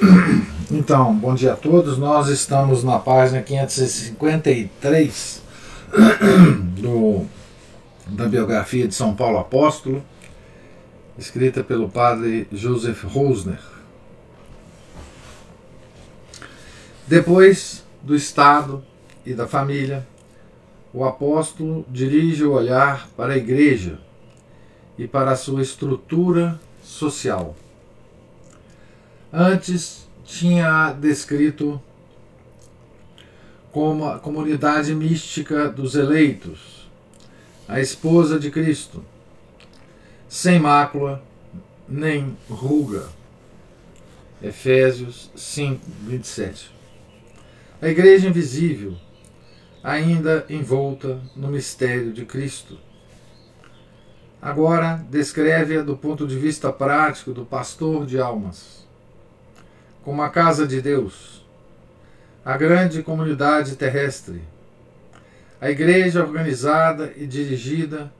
Então, bom dia a todos. Nós estamos na página 553 do, da biografia de São Paulo Apóstolo, escrita pelo padre Joseph Rosner. Depois do Estado e da família, o apóstolo dirige o olhar para a igreja e para a sua estrutura social. Antes tinha descrito como a comunidade mística dos eleitos, a esposa de Cristo, sem mácula nem ruga. Efésios 5, 27. A igreja invisível, ainda envolta no mistério de Cristo. Agora descreve-a do ponto de vista prático do pastor de almas como a casa de Deus, a grande comunidade terrestre, a igreja organizada e dirigida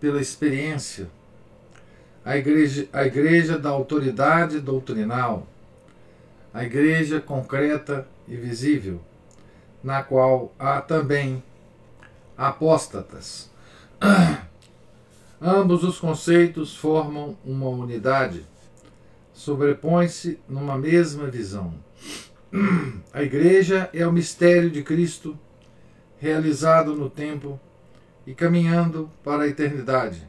pela experiência, a igreja, a igreja da autoridade doutrinal, a igreja concreta e visível, na qual há também apóstatas. Ambos os conceitos formam uma unidade sobrepõe-se numa mesma visão. A Igreja é o mistério de Cristo realizado no tempo e caminhando para a eternidade.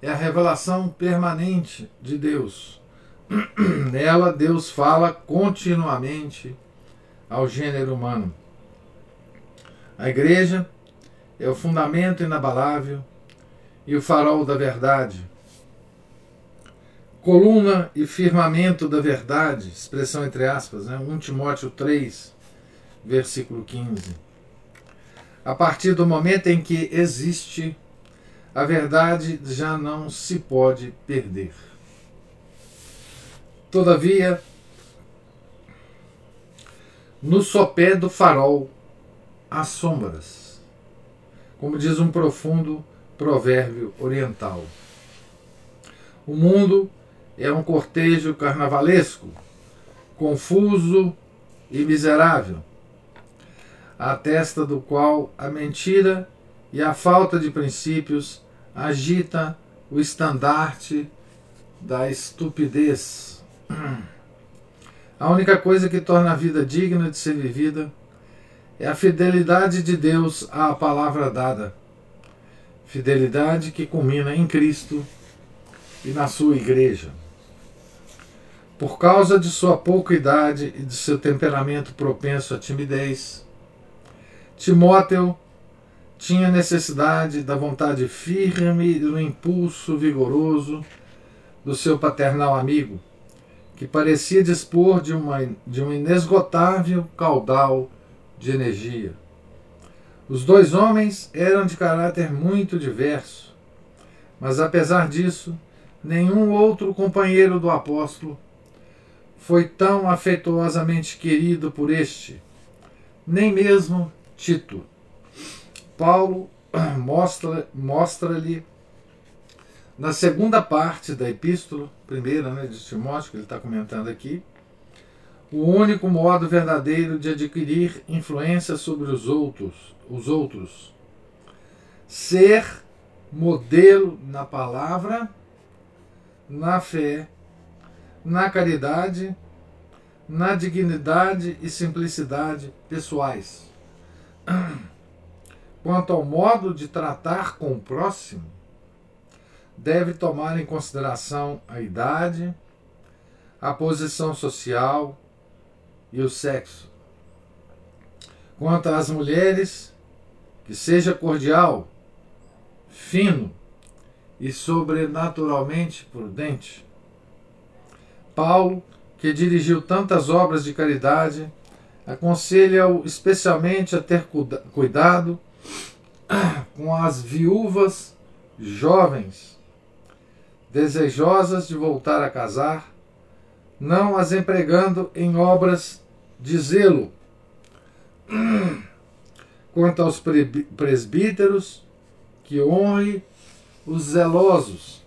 É a revelação permanente de Deus. Nela, Deus fala continuamente ao gênero humano. A Igreja é o fundamento inabalável e o farol da verdade coluna e firmamento da verdade, expressão entre aspas, né? 1 Timóteo 3, versículo 15. A partir do momento em que existe, a verdade já não se pode perder. Todavia, no sopé do farol há sombras, como diz um profundo provérbio oriental. O mundo é um cortejo carnavalesco, confuso e miserável, a testa do qual a mentira e a falta de princípios agita o estandarte da estupidez. A única coisa que torna a vida digna de ser vivida é a fidelidade de Deus à palavra dada. Fidelidade que culmina em Cristo e na sua igreja. Por causa de sua pouca idade e de seu temperamento propenso à timidez, Timóteo tinha necessidade da vontade firme e do impulso vigoroso do seu paternal amigo, que parecia dispor de, uma, de um inesgotável caudal de energia. Os dois homens eram de caráter muito diverso, mas apesar disso, nenhum outro companheiro do apóstolo foi tão afetuosamente querido por este, nem mesmo Tito. Paulo mostra-lhe mostra na segunda parte da epístola, primeira né, de Timóteo, que ele está comentando aqui, o único modo verdadeiro de adquirir influência sobre os outros, os outros. Ser modelo na palavra, na fé na caridade, na dignidade e simplicidade pessoais. Quanto ao modo de tratar com o próximo, deve tomar em consideração a idade, a posição social e o sexo. Quanto às mulheres, que seja cordial, fino e sobrenaturalmente prudente Paulo, que dirigiu tantas obras de caridade, aconselha-o especialmente a ter cuidado com as viúvas jovens, desejosas de voltar a casar, não as empregando em obras de zelo. Quanto aos presbíteros, que honre os zelosos,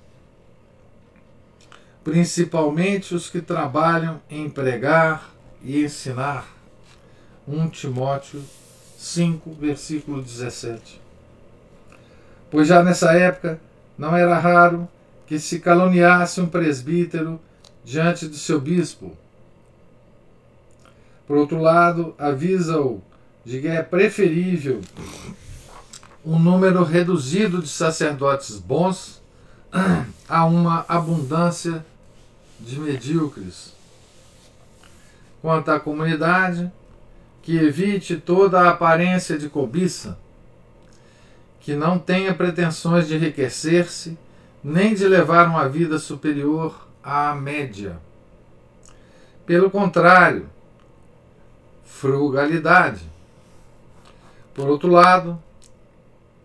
principalmente os que trabalham em pregar e ensinar. 1 Timóteo 5, versículo 17. Pois já nessa época não era raro que se caluniasse um presbítero diante de seu bispo. Por outro lado, avisa-o de que é preferível um número reduzido de sacerdotes bons a uma abundância de medíocres. Quanto à comunidade, que evite toda a aparência de cobiça, que não tenha pretensões de enriquecer-se, nem de levar uma vida superior à média. Pelo contrário, frugalidade. Por outro lado,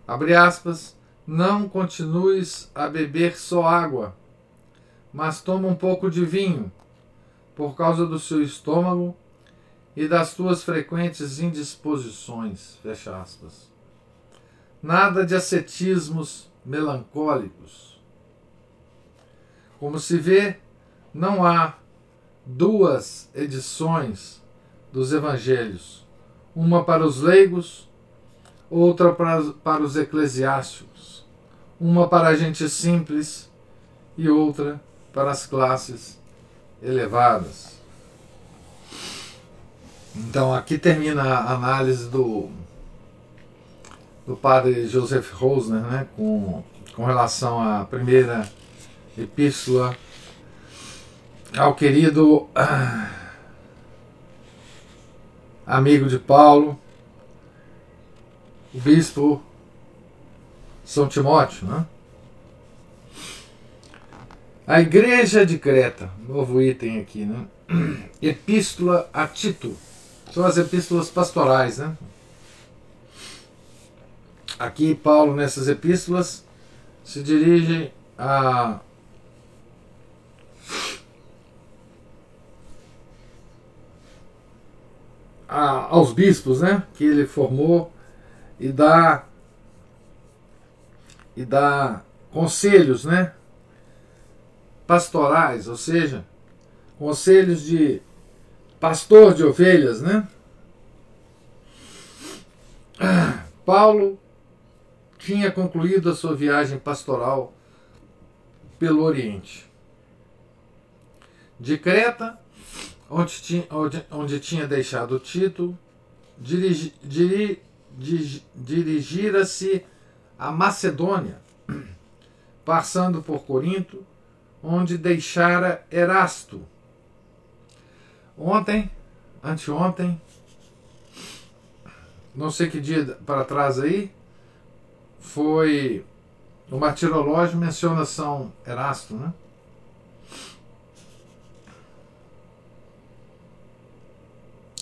abre aspas, não continues a beber só água, mas toma um pouco de vinho, por causa do seu estômago e das tuas frequentes indisposições. Fecha aspas. Nada de ascetismos melancólicos. Como se vê, não há duas edições dos evangelhos, uma para os leigos, outra para, para os eclesiásticos, uma para a gente simples e outra para as classes elevadas. Então aqui termina a análise do, do padre Joseph Rosner né, com, com relação à primeira epístola ao querido ah, amigo de Paulo, o bispo São Timóteo. Né? A Igreja de Creta, novo item aqui, né? Epístola a Tito. São as epístolas pastorais, né? Aqui Paulo nessas epístolas se dirige a a, aos bispos, né, que ele formou e dá e dá conselhos, né, pastorais, ou seja, conselhos de pastor de ovelhas, né? Paulo tinha concluído a sua viagem pastoral pelo Oriente. De Creta, onde tinha, onde, onde tinha deixado Tito, dirigi, diri, dirigira-se a Macedônia, passando por Corinto, onde deixara Erasto. Ontem, anteontem, não sei que dia para trás aí, foi o martirológio menciona São Erasto, né?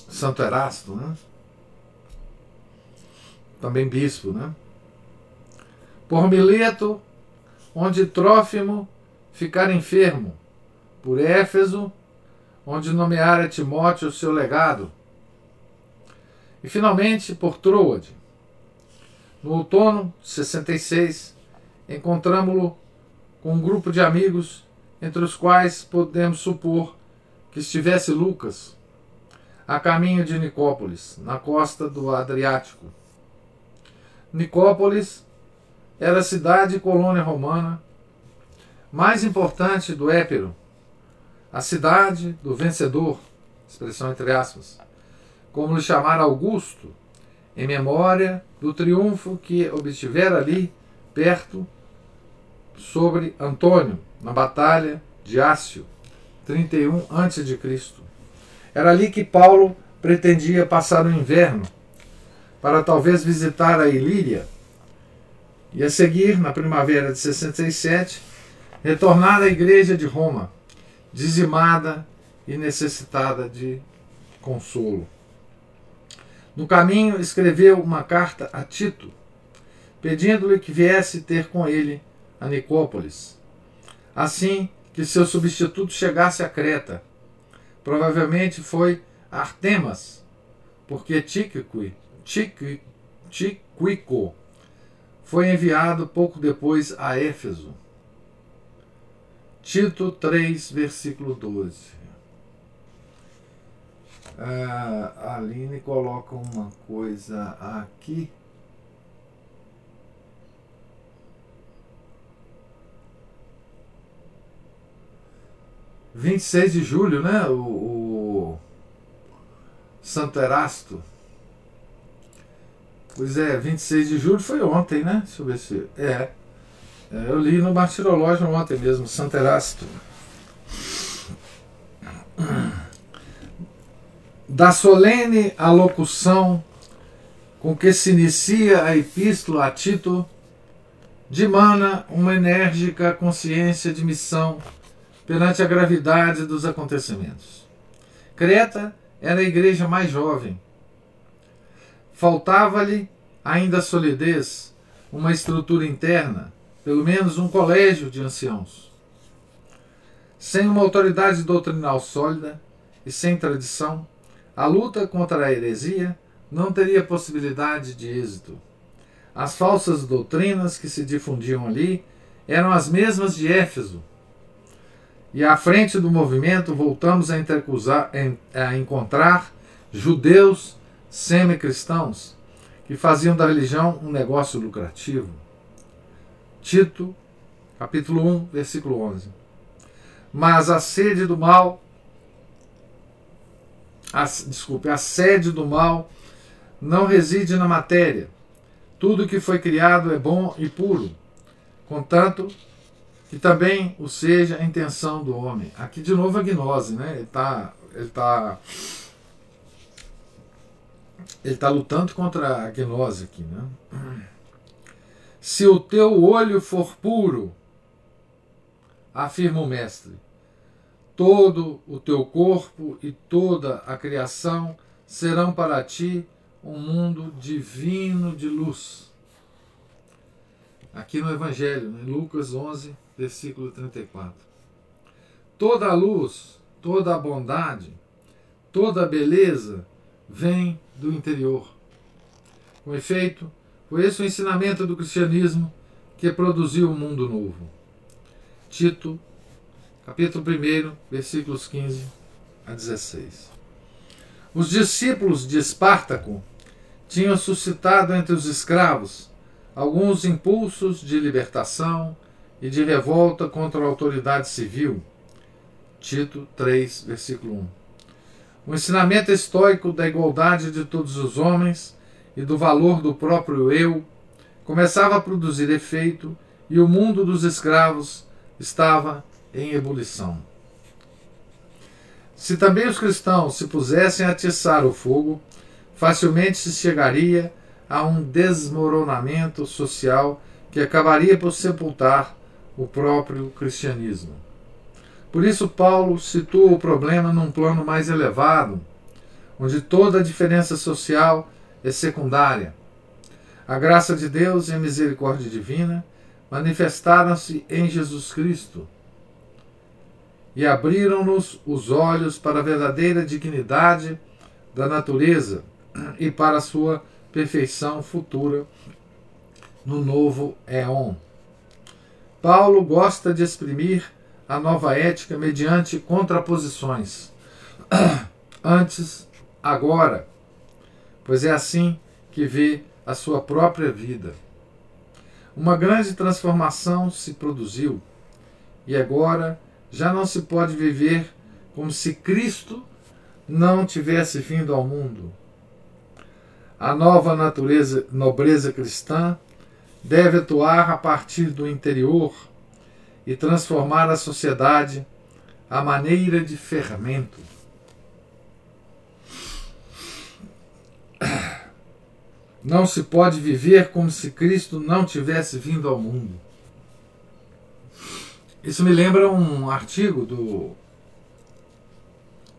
Santo Erasto, né? Também bispo, né? Por Mileto, onde Trófimo ficar enfermo, por Éfeso, onde nomeara Timóteo seu legado, e finalmente por Troade. No outono de 66, encontramos-lo com um grupo de amigos, entre os quais podemos supor que estivesse Lucas, a caminho de Nicópolis, na costa do Adriático. Nicópolis era cidade e colônia romana mais importante do Épiro, a cidade do vencedor, expressão entre aspas, como lhe chamar Augusto, em memória do triunfo que obtivera ali, perto, sobre Antônio, na batalha de Ácio, 31 a.C. Era ali que Paulo pretendia passar o inverno, para talvez visitar a Ilíria, e a seguir, na primavera de 67, retornar à igreja de Roma, dizimada e necessitada de consolo. No caminho, escreveu uma carta a Tito, pedindo-lhe que viesse ter com ele a Nicópolis, assim que seu substituto chegasse a Creta. Provavelmente foi Artemas, porque Tíquico, Tíquico foi enviado pouco depois a Éfeso. Tito 3, versículo 12. A Aline coloca uma coisa aqui. Vinte e seis de julho, né? O, o Santo Erasto. Pois é, 26 de julho foi ontem, né? Deixa eu ver se. É. é eu li no Martirológio ontem mesmo, Santo Erasto da solene alocução com que se inicia a epístola a Tito, dimana uma enérgica consciência de missão perante a gravidade dos acontecimentos. Creta era a igreja mais jovem. Faltava-lhe ainda solidez, uma estrutura interna, pelo menos um colégio de anciãos. Sem uma autoridade doutrinal sólida e sem tradição, a luta contra a heresia não teria possibilidade de êxito. As falsas doutrinas que se difundiam ali eram as mesmas de Éfeso. E à frente do movimento voltamos a, a encontrar judeus semi-cristãos que faziam da religião um negócio lucrativo. Tito, capítulo 1, versículo 11. Mas a sede do mal a, desculpe, a sede do mal não reside na matéria. Tudo que foi criado é bom e puro, contanto que também o seja a intenção do homem. Aqui de novo a gnose, né? Ele está ele tá, ele tá lutando contra a gnose aqui, né? Se o teu olho for puro, afirma o mestre, Todo o teu corpo e toda a criação serão para ti um mundo divino de luz. Aqui no Evangelho, em Lucas 11, versículo 34. Toda a luz, toda a bondade, toda a beleza vem do interior. Com efeito, foi esse o ensinamento do cristianismo que produziu o um mundo novo. Tito capítulo 1, versículos 15 a 16. Os discípulos de Espartaco tinham suscitado entre os escravos alguns impulsos de libertação e de revolta contra a autoridade civil. Tito 3, versículo 1. O ensinamento estoico da igualdade de todos os homens e do valor do próprio eu começava a produzir efeito e o mundo dos escravos estava em ebulição. Se também os cristãos se pusessem a atiçar o fogo, facilmente se chegaria a um desmoronamento social que acabaria por sepultar o próprio cristianismo. Por isso, Paulo situa o problema num plano mais elevado, onde toda a diferença social é secundária. A graça de Deus e a misericórdia divina manifestaram-se em Jesus Cristo e abriram-nos os olhos para a verdadeira dignidade da natureza e para a sua perfeição futura no novo éon. Paulo gosta de exprimir a nova ética mediante contraposições. Antes, agora, pois é assim que vê a sua própria vida. Uma grande transformação se produziu e agora já não se pode viver como se Cristo não tivesse vindo ao mundo. A nova natureza, nobreza cristã deve atuar a partir do interior e transformar a sociedade à maneira de fermento. Não se pode viver como se Cristo não tivesse vindo ao mundo. Isso me lembra um artigo do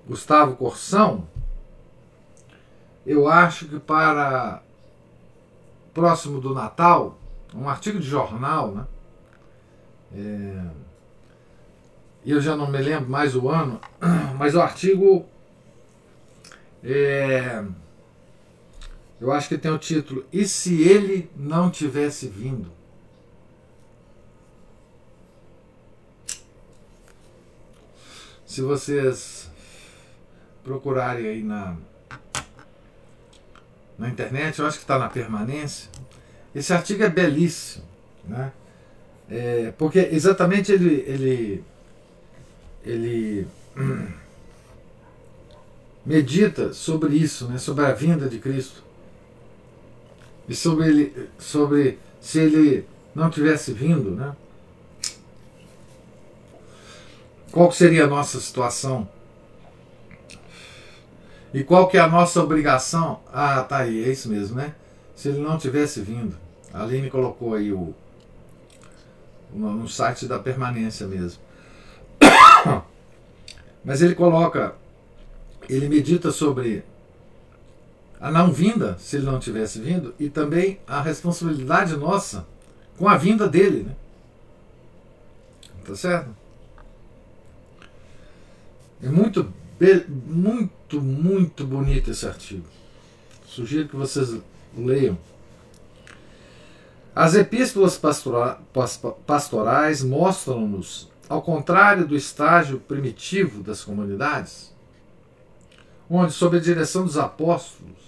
Gustavo Corsão, eu acho que para próximo do Natal, um artigo de jornal, né? É, eu já não me lembro mais o ano, mas o artigo é, eu acho que tem o título E se ele não tivesse vindo? Se vocês procurarem aí na, na internet, eu acho que está na permanência. Esse artigo é belíssimo, né? É, porque exatamente ele, ele, ele medita sobre isso, né? sobre a vinda de Cristo. E sobre, ele, sobre se ele não tivesse vindo, né? qual seria a nossa situação? E qual que é a nossa obrigação? Ah, tá aí, é isso mesmo, né? Se ele não tivesse vindo. A Aline colocou aí o no site da permanência mesmo. Mas ele coloca, ele medita sobre a não vinda, se ele não tivesse vindo, e também a responsabilidade nossa com a vinda dele, né? Tá certo? É muito, muito, muito bonito esse artigo. Sugiro que vocês leiam. As epístolas pastora, pastorais mostram-nos, ao contrário do estágio primitivo das comunidades, onde, sob a direção dos apóstolos,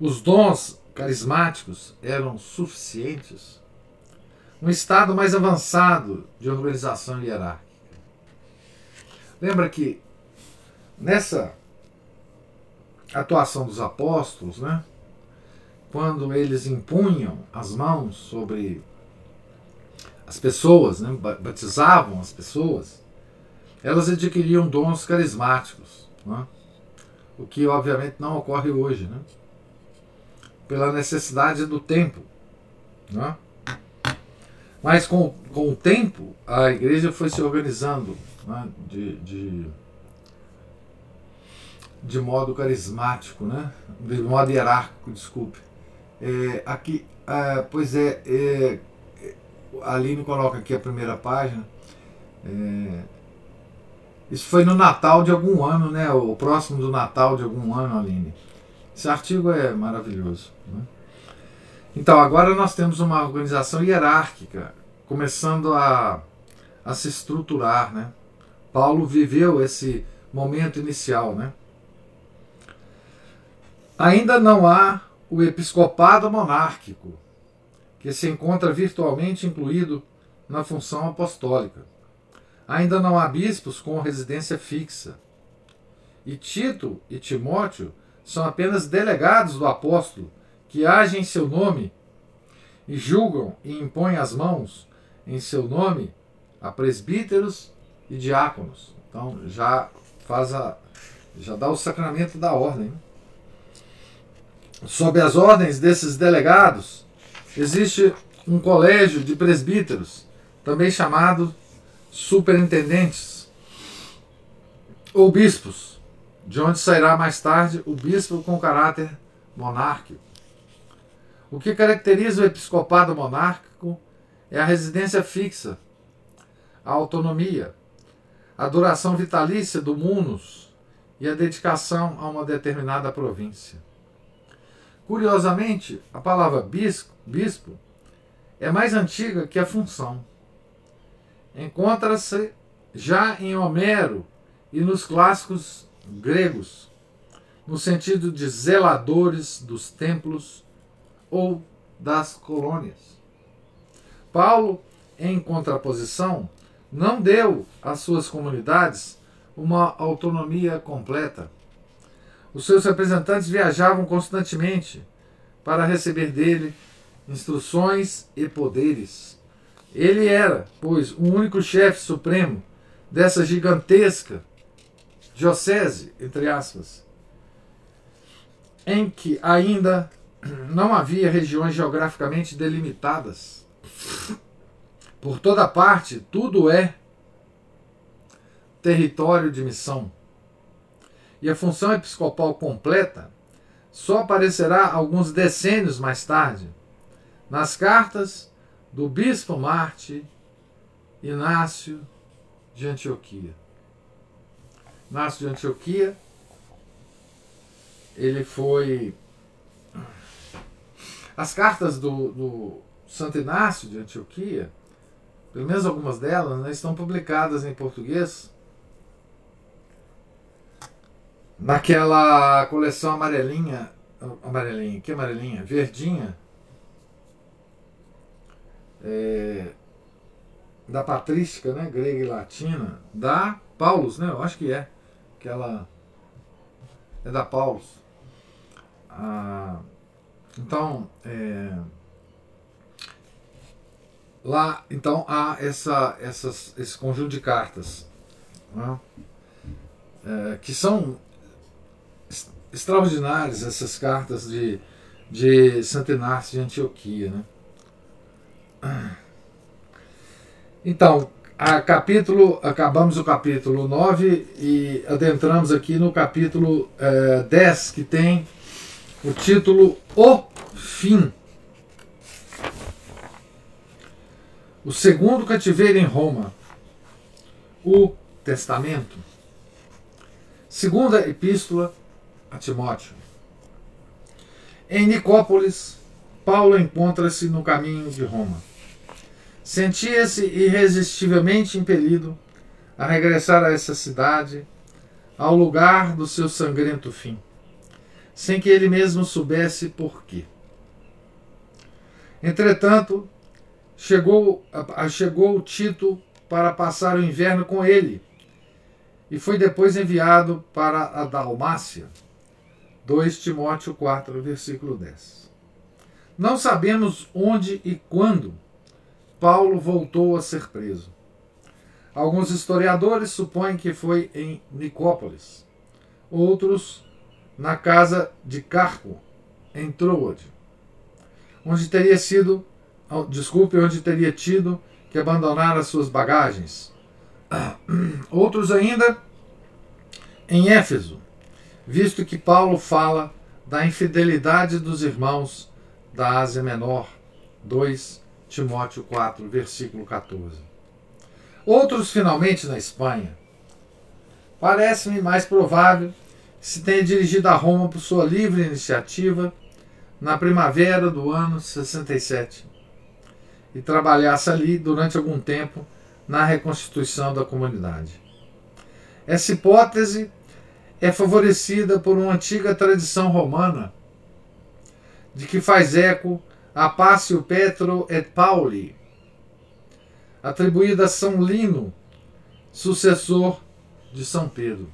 os dons carismáticos eram suficientes, um estado mais avançado de organização hierárquica. Lembra que nessa atuação dos apóstolos, né, quando eles impunham as mãos sobre as pessoas, né, batizavam as pessoas, elas adquiriam dons carismáticos, né, o que obviamente não ocorre hoje, né, pela necessidade do tempo. Né. Mas com, com o tempo, a igreja foi se organizando né, de, de, de modo carismático, né, de modo hierárquico, desculpe. É, aqui, é, pois é, é, a Aline coloca aqui a primeira página. É, isso foi no Natal de algum ano, né? O próximo do Natal de algum ano, Aline. Esse artigo é maravilhoso. Né? Então, agora nós temos uma organização hierárquica começando a, a se estruturar, né? Paulo viveu esse momento inicial, né? Ainda não há o episcopado monárquico, que se encontra virtualmente incluído na função apostólica. Ainda não há bispos com residência fixa. E Tito e Timóteo são apenas delegados do apóstolo que agem em seu nome e julgam e impõem as mãos em seu nome a presbíteros e diáconos. Então já faz a já dá o sacramento da ordem. Sob as ordens desses delegados, existe um colégio de presbíteros, também chamado superintendentes ou bispos, de onde sairá mais tarde o bispo com caráter monárquico. O que caracteriza o episcopado monárquico é a residência fixa, a autonomia, a duração vitalícia do munus e a dedicação a uma determinada província. Curiosamente, a palavra bispo, bispo é mais antiga que a função. Encontra-se já em Homero e nos clássicos gregos, no sentido de zeladores dos templos ou das colônias. Paulo, em contraposição, não deu às suas comunidades uma autonomia completa. Os seus representantes viajavam constantemente para receber dele instruções e poderes. Ele era, pois, o único chefe supremo dessa gigantesca diocese, entre aspas, em que ainda não havia regiões geograficamente delimitadas. Por toda parte, tudo é território de missão. e a função episcopal completa só aparecerá alguns decênios mais tarde, nas cartas do bispo Marte Inácio de Antioquia. Inácio de Antioquia, ele foi. As cartas do, do Santo Inácio de Antioquia, pelo menos algumas delas, né, estão publicadas em português naquela coleção amarelinha, amarelinha, que amarelinha? Verdinha, é, da patrística, né, grega e latina, da Paulus, né, eu acho que é, que ela é da Paulus. Ah, então, é, lá, então há essa, essas, esse conjunto de cartas né, é, que são extraordinárias essas cartas de, de Santo Inácio de Antioquia. Né? Então, a capítulo, acabamos o capítulo 9 e adentramos aqui no capítulo é, 10, que tem o título O Fim. O segundo cativeiro em Roma. O Testamento. Segunda epístola a Timóteo. Em Nicópolis, Paulo encontra-se no caminho de Roma. Sentia-se irresistivelmente impelido a regressar a essa cidade, ao lugar do seu sangrento fim, sem que ele mesmo soubesse por quê. Entretanto, chegou, chegou Tito para passar o inverno com ele e foi depois enviado para a Dalmácia 2 Timóteo 4, versículo 10. Não sabemos onde e quando Paulo voltou a ser preso. Alguns historiadores supõem que foi em Nicópolis, outros na casa de Carpo, em Troade, onde teria sido, desculpe, onde teria tido que abandonar as suas bagagens. Outros ainda em Éfeso, visto que Paulo fala da infidelidade dos irmãos da Ásia Menor. 2 Timóteo 4, versículo 14. Outros, finalmente, na Espanha. Parece-me mais provável que se tenha dirigido a Roma por sua livre iniciativa na primavera do ano 67 e trabalhasse ali durante algum tempo na reconstituição da comunidade. Essa hipótese é favorecida por uma antiga tradição romana, de que faz eco a Pácio Petro et Pauli, atribuída a São Lino, sucessor de São Pedro.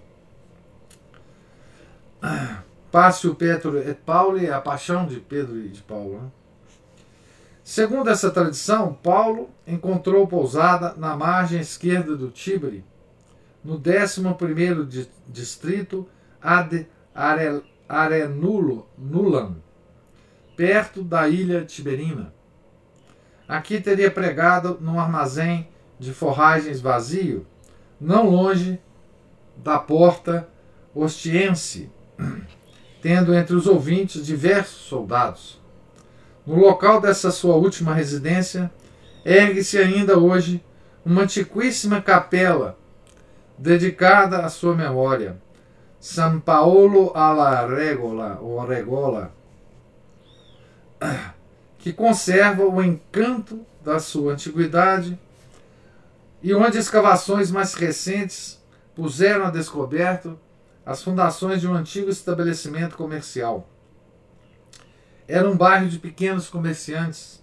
Pácio Petro et Pauli é a paixão de Pedro e de Paulo. Né? Segundo essa tradição, Paulo encontrou pousada na margem esquerda do Tibre no 11 distrito Ad Arenulo, Nulan, perto da ilha Tiberina. Aqui teria pregado num armazém de forragens vazio, não longe da porta Ostiense, tendo entre os ouvintes diversos soldados. No local dessa sua última residência, ergue-se ainda hoje uma antiquíssima capela dedicada à sua memória. São Paulo alla Regola, ou Regola, que conserva o encanto da sua antiguidade e onde escavações mais recentes puseram a descoberto as fundações de um antigo estabelecimento comercial. Era um bairro de pequenos comerciantes,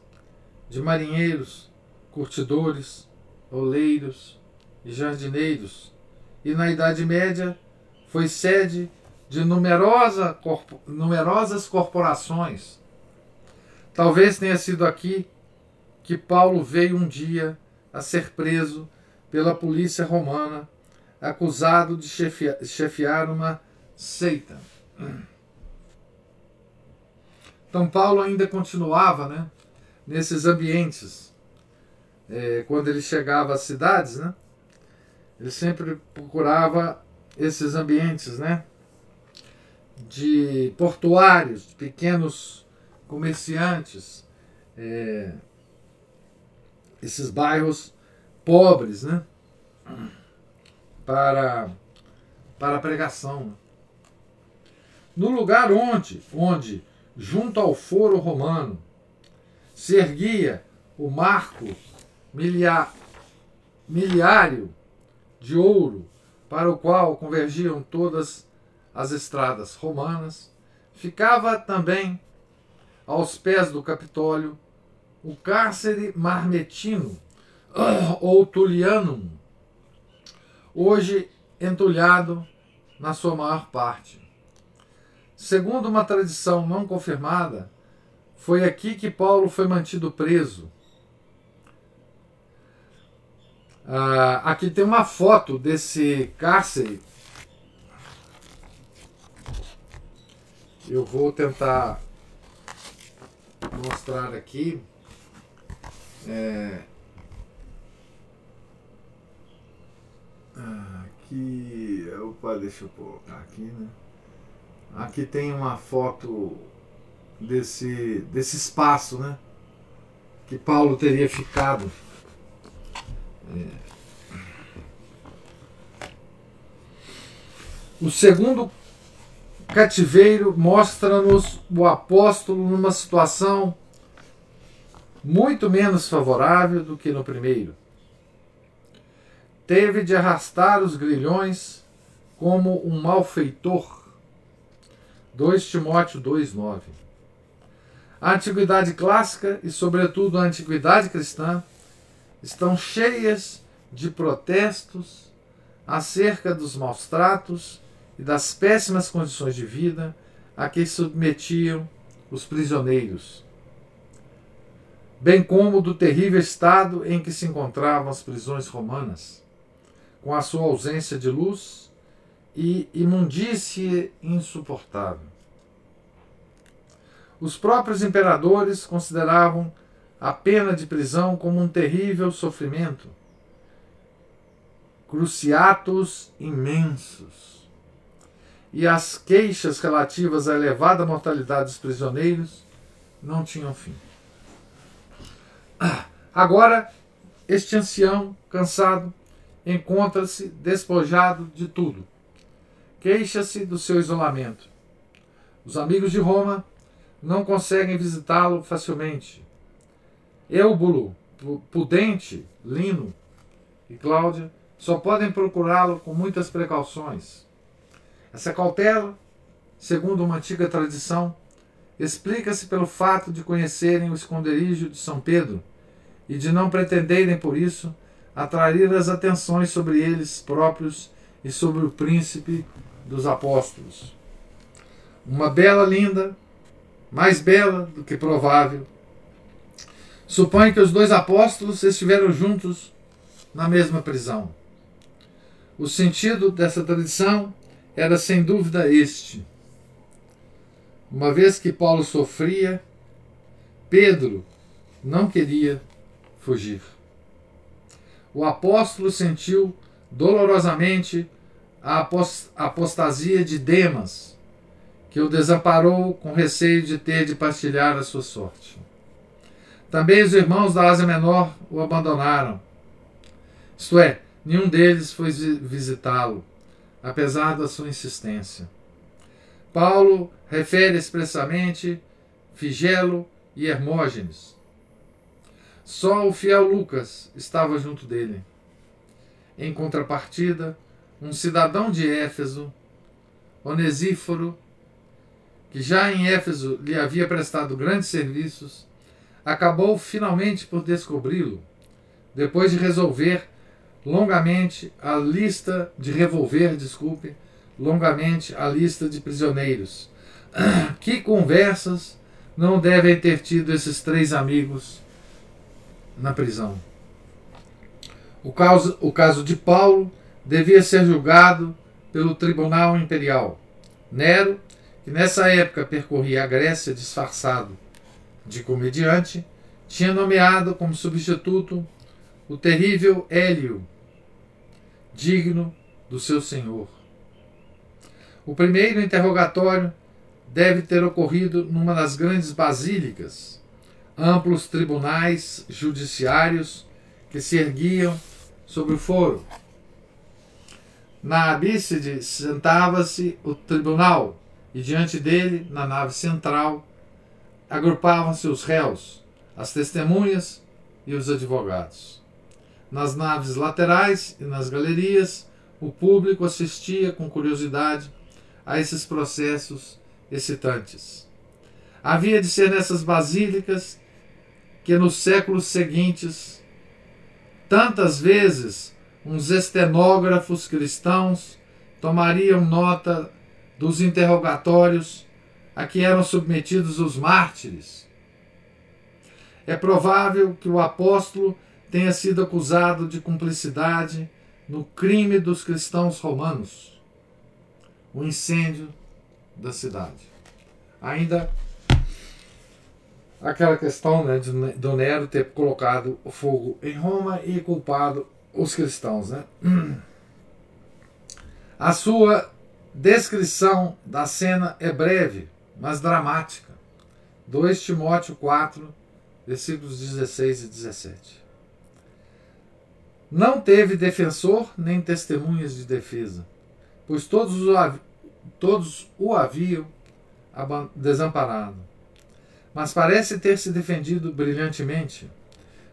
de marinheiros, curtidores, oleiros e jardineiros, e na Idade Média foi sede de numerosa, corpo, numerosas corporações. Talvez tenha sido aqui que Paulo veio um dia a ser preso pela polícia romana, acusado de chefiar, uma seita. Então Paulo ainda continuava né, nesses ambientes. É, quando ele chegava às cidades, né, ele sempre procurava esses ambientes, né? de portuários, de pequenos comerciantes, é, esses bairros pobres, né? Para, para a pregação. No lugar onde, onde, junto ao foro romano, se erguia o marco miliar, miliário de ouro para o qual convergiam todas as estradas romanas, ficava também aos pés do Capitólio o cárcere marmetino ou tulianum, hoje entulhado na sua maior parte. Segundo uma tradição não confirmada, foi aqui que Paulo foi mantido preso. Ah, aqui tem uma foto desse cárcere. Eu vou tentar mostrar aqui. É, aqui, opa, deixa eu colocar aqui, né? Aqui tem uma foto desse, desse espaço, né? Que Paulo teria ficado. É. O segundo cativeiro mostra-nos o apóstolo numa situação muito menos favorável do que no primeiro. Teve de arrastar os grilhões como um malfeitor. 2 Timóteo 2,9. A antiguidade clássica e, sobretudo, a antiguidade cristã estão cheias de protestos acerca dos maus tratos e das péssimas condições de vida a que submetiam os prisioneiros, bem como do terrível estado em que se encontravam as prisões romanas, com a sua ausência de luz e imundície insuportável. Os próprios imperadores consideravam a pena de prisão como um terrível sofrimento, cruciatos imensos e as queixas relativas à elevada mortalidade dos prisioneiros não tinham fim. Agora, este ancião, cansado, encontra-se despojado de tudo. Queixa-se do seu isolamento. Os amigos de Roma não conseguem visitá-lo facilmente. Eubulo, Pudente, Lino e Cláudia só podem procurá-lo com muitas precauções. Essa cautela, segundo uma antiga tradição, explica-se pelo fato de conhecerem o esconderijo de São Pedro e de não pretenderem, por isso, atrair as atenções sobre eles próprios e sobre o príncipe dos apóstolos. Uma bela linda, mais bela do que provável, supõe que os dois apóstolos estiveram juntos na mesma prisão. O sentido dessa tradição era sem dúvida este. Uma vez que Paulo sofria, Pedro não queria fugir. O apóstolo sentiu dolorosamente a apostasia de Demas, que o desamparou com receio de ter de partilhar a sua sorte. Também os irmãos da Ásia Menor o abandonaram. Isto é, nenhum deles foi visitá-lo apesar da sua insistência. Paulo refere expressamente Figelo e Hermógenes. Só o fiel Lucas estava junto dele. Em contrapartida, um cidadão de Éfeso, Onesíforo, que já em Éfeso lhe havia prestado grandes serviços, acabou finalmente por descobri-lo, depois de resolver longamente a lista de revolver, desculpe, longamente a lista de prisioneiros. Que conversas não devem ter tido esses três amigos na prisão? O caso, o caso de Paulo devia ser julgado pelo Tribunal Imperial. Nero, que nessa época percorria a Grécia disfarçado de comediante, tinha nomeado como substituto o terrível Hélio, digno do seu senhor. O primeiro interrogatório deve ter ocorrido numa das grandes basílicas, amplos tribunais judiciários que se erguiam sobre o foro. Na abícide sentava-se o tribunal, e diante dele, na nave central, agrupavam-se os réus, as testemunhas e os advogados. Nas naves laterais e nas galerias, o público assistia com curiosidade a esses processos excitantes. Havia de ser nessas basílicas que nos séculos seguintes, tantas vezes uns estenógrafos cristãos tomariam nota dos interrogatórios a que eram submetidos os mártires. É provável que o apóstolo tenha sido acusado de cumplicidade no crime dos cristãos romanos, o incêndio da cidade. Ainda aquela questão né, de do Nero ter colocado o fogo em Roma e culpado os cristãos. Né? A sua descrição da cena é breve, mas dramática. 2 Timóteo 4, versículos 16 e 17. Não teve defensor nem testemunhas de defesa, pois todos o, todos o haviam desamparado. Mas parece ter se defendido brilhantemente,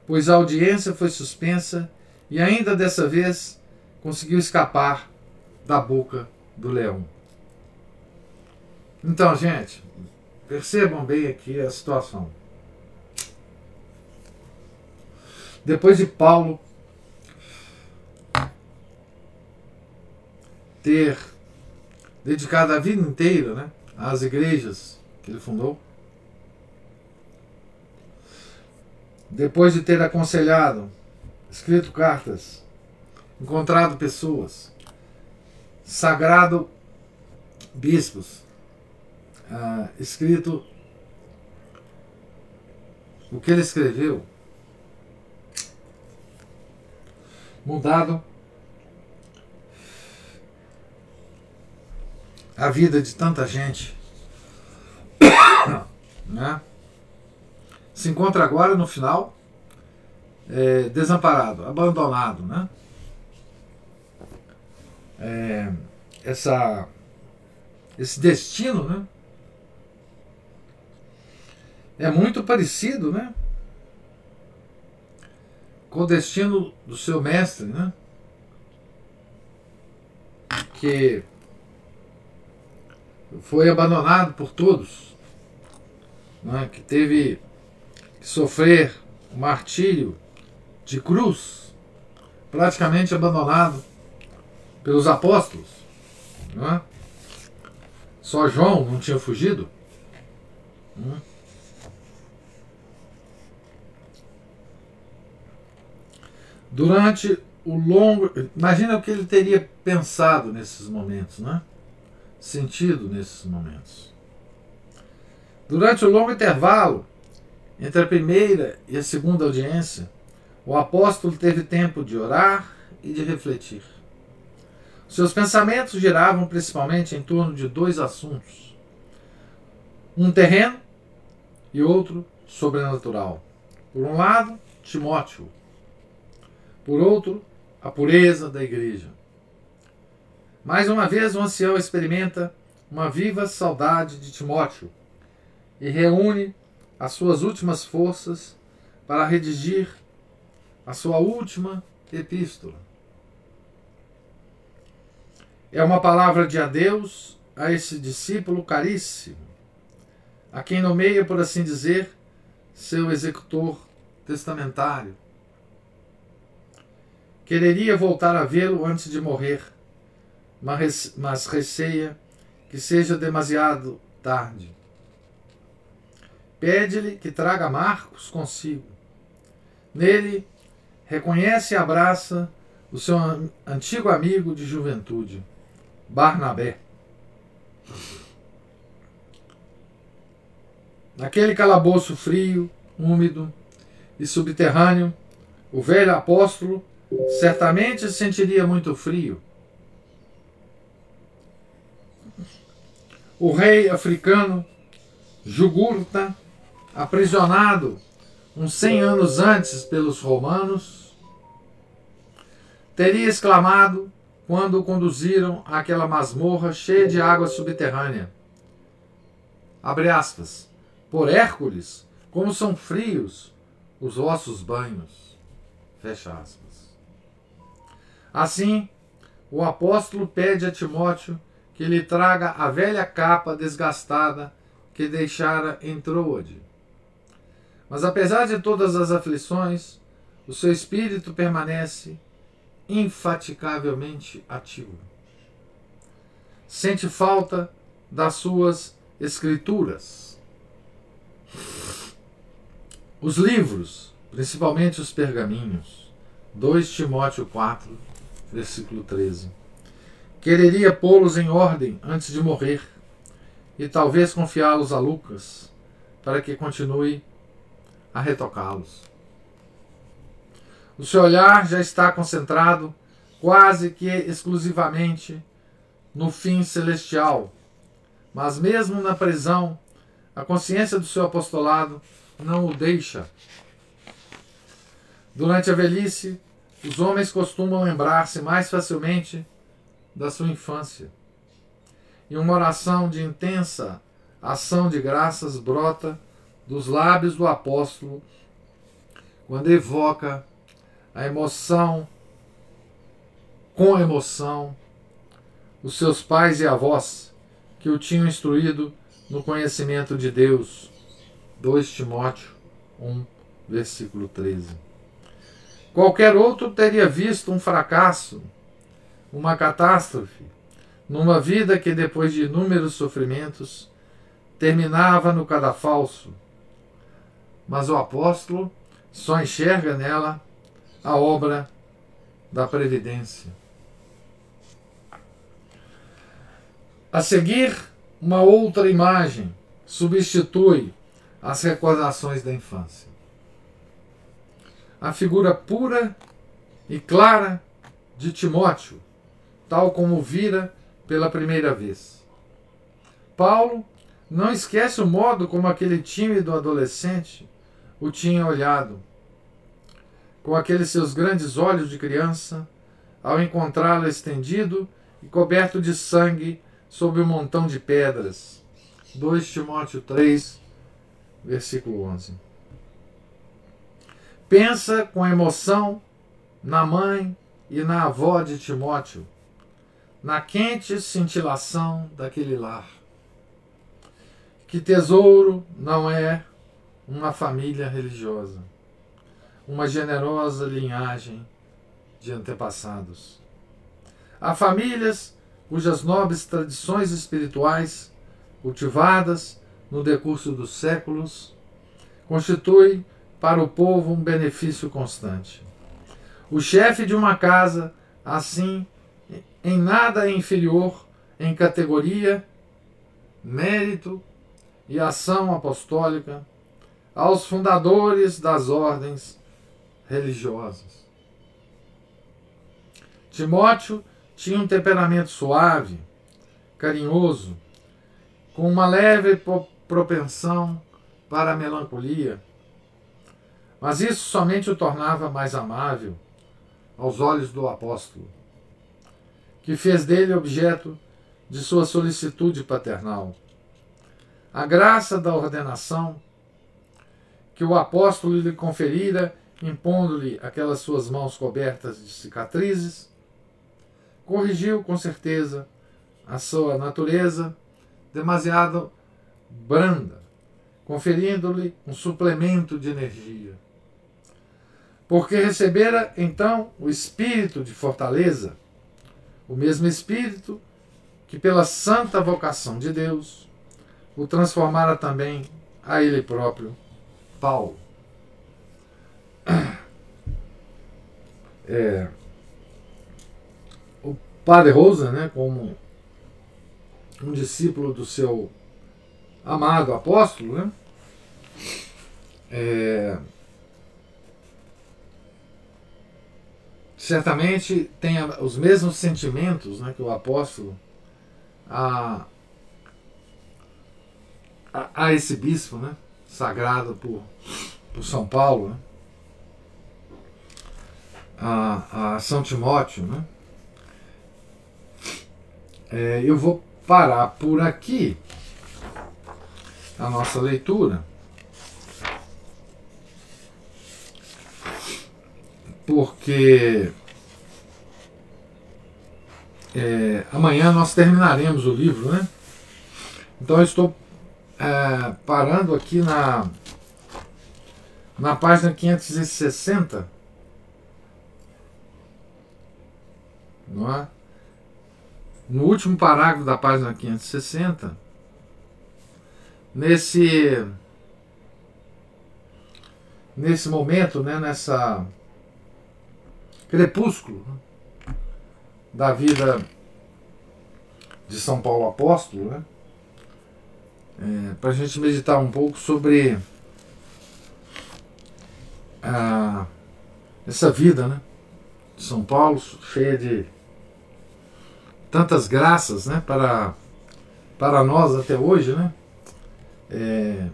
pois a audiência foi suspensa e ainda dessa vez conseguiu escapar da boca do leão. Então, gente, percebam bem aqui a situação. Depois de Paulo ter dedicado a vida inteira né, às igrejas que ele fundou, depois de ter aconselhado escrito cartas, encontrado pessoas, sagrado bispos, ah, escrito o que ele escreveu, mudado a vida de tanta gente, né? se encontra agora no final é, desamparado, abandonado, né? É, essa, esse destino, né? É muito parecido, né? Com o destino do seu mestre, né? Que foi abandonado por todos, né? que teve que sofrer o martírio de cruz, praticamente abandonado pelos apóstolos. Não é? Só João não tinha fugido. É? Durante o longo. Imagina o que ele teria pensado nesses momentos, né? Sentido nesses momentos. Durante o longo intervalo entre a primeira e a segunda audiência, o apóstolo teve tempo de orar e de refletir. Seus pensamentos giravam principalmente em torno de dois assuntos: um terreno e outro sobrenatural. Por um lado, Timóteo. Por outro, a pureza da igreja. Mais uma vez, o ancião experimenta uma viva saudade de Timóteo e reúne as suas últimas forças para redigir a sua última epístola. É uma palavra de adeus a esse discípulo caríssimo, a quem nomeia, por assim dizer, seu executor testamentário. Quereria voltar a vê-lo antes de morrer, mas receia que seja demasiado tarde. Pede-lhe que traga Marcos consigo. Nele reconhece e abraça o seu antigo amigo de juventude, Barnabé. Naquele calabouço frio, úmido e subterrâneo, o velho apóstolo certamente sentiria muito frio. O rei africano Jugurta, aprisionado uns 100 anos antes pelos romanos, teria exclamado quando o conduziram àquela masmorra cheia de água subterrânea. Abre aspas. Por Hércules, como são frios os vossos banhos. Fecha aspas. Assim, o apóstolo pede a Timóteo que lhe traga a velha capa desgastada que deixara em Troade. Mas apesar de todas as aflições, o seu espírito permanece infatigavelmente ativo. Sente falta das suas escrituras. Os livros, principalmente os pergaminhos. 2 Timóteo 4, versículo 13. Quereria pô-los em ordem antes de morrer e talvez confiá-los a Lucas para que continue a retocá-los. O seu olhar já está concentrado quase que exclusivamente no fim celestial, mas mesmo na prisão, a consciência do seu apostolado não o deixa. Durante a velhice, os homens costumam lembrar-se mais facilmente da sua infância. E uma oração de intensa ação de graças brota dos lábios do apóstolo quando evoca a emoção, com emoção, os seus pais e avós que o tinham instruído no conhecimento de Deus. 2 Timóteo 1, versículo 13. Qualquer outro teria visto um fracasso uma catástrofe, numa vida que, depois de inúmeros sofrimentos, terminava no cadafalso. Mas o apóstolo só enxerga nela a obra da previdência. A seguir, uma outra imagem substitui as recordações da infância. A figura pura e clara de Timóteo, tal como vira pela primeira vez. Paulo não esquece o modo como aquele tímido adolescente o tinha olhado, com aqueles seus grandes olhos de criança, ao encontrá-lo estendido e coberto de sangue sob um montão de pedras. 2 Timóteo 3, versículo 11. Pensa com emoção na mãe e na avó de Timóteo, na quente cintilação daquele lar. Que tesouro não é uma família religiosa, uma generosa linhagem de antepassados. Há famílias cujas nobres tradições espirituais, cultivadas no decurso dos séculos, constituem para o povo um benefício constante. O chefe de uma casa, assim, em nada inferior em categoria, mérito e ação apostólica aos fundadores das ordens religiosas. Timóteo tinha um temperamento suave, carinhoso, com uma leve propensão para a melancolia, mas isso somente o tornava mais amável aos olhos do apóstolo que fez dele objeto de sua solicitude paternal. A graça da ordenação que o apóstolo lhe conferira, impondo-lhe aquelas suas mãos cobertas de cicatrizes, corrigiu com certeza a sua natureza demasiado branda, conferindo-lhe um suplemento de energia. Porque recebera então o espírito de fortaleza o mesmo Espírito que, pela santa vocação de Deus, o transformara também a ele próprio, Paulo. É, o padre Rosa, né, como um discípulo do seu amado apóstolo, né, é, certamente tem os mesmos sentimentos né, que o apóstolo a, a, a esse bispo, né? Sagrado por, por São Paulo, né? a, a São Timóteo, né? É, eu vou parar por aqui a nossa leitura. Porque é, amanhã nós terminaremos o livro, né? Então eu estou é, parando aqui na, na página 560. Não é? No último parágrafo da página 560, nesse nesse momento, né, nessa crepúsculo né, da vida de São Paulo Apóstolo, né, é, para a gente meditar um pouco sobre a, essa vida né, de São Paulo, cheia de tantas graças né, para, para nós até hoje, né? É,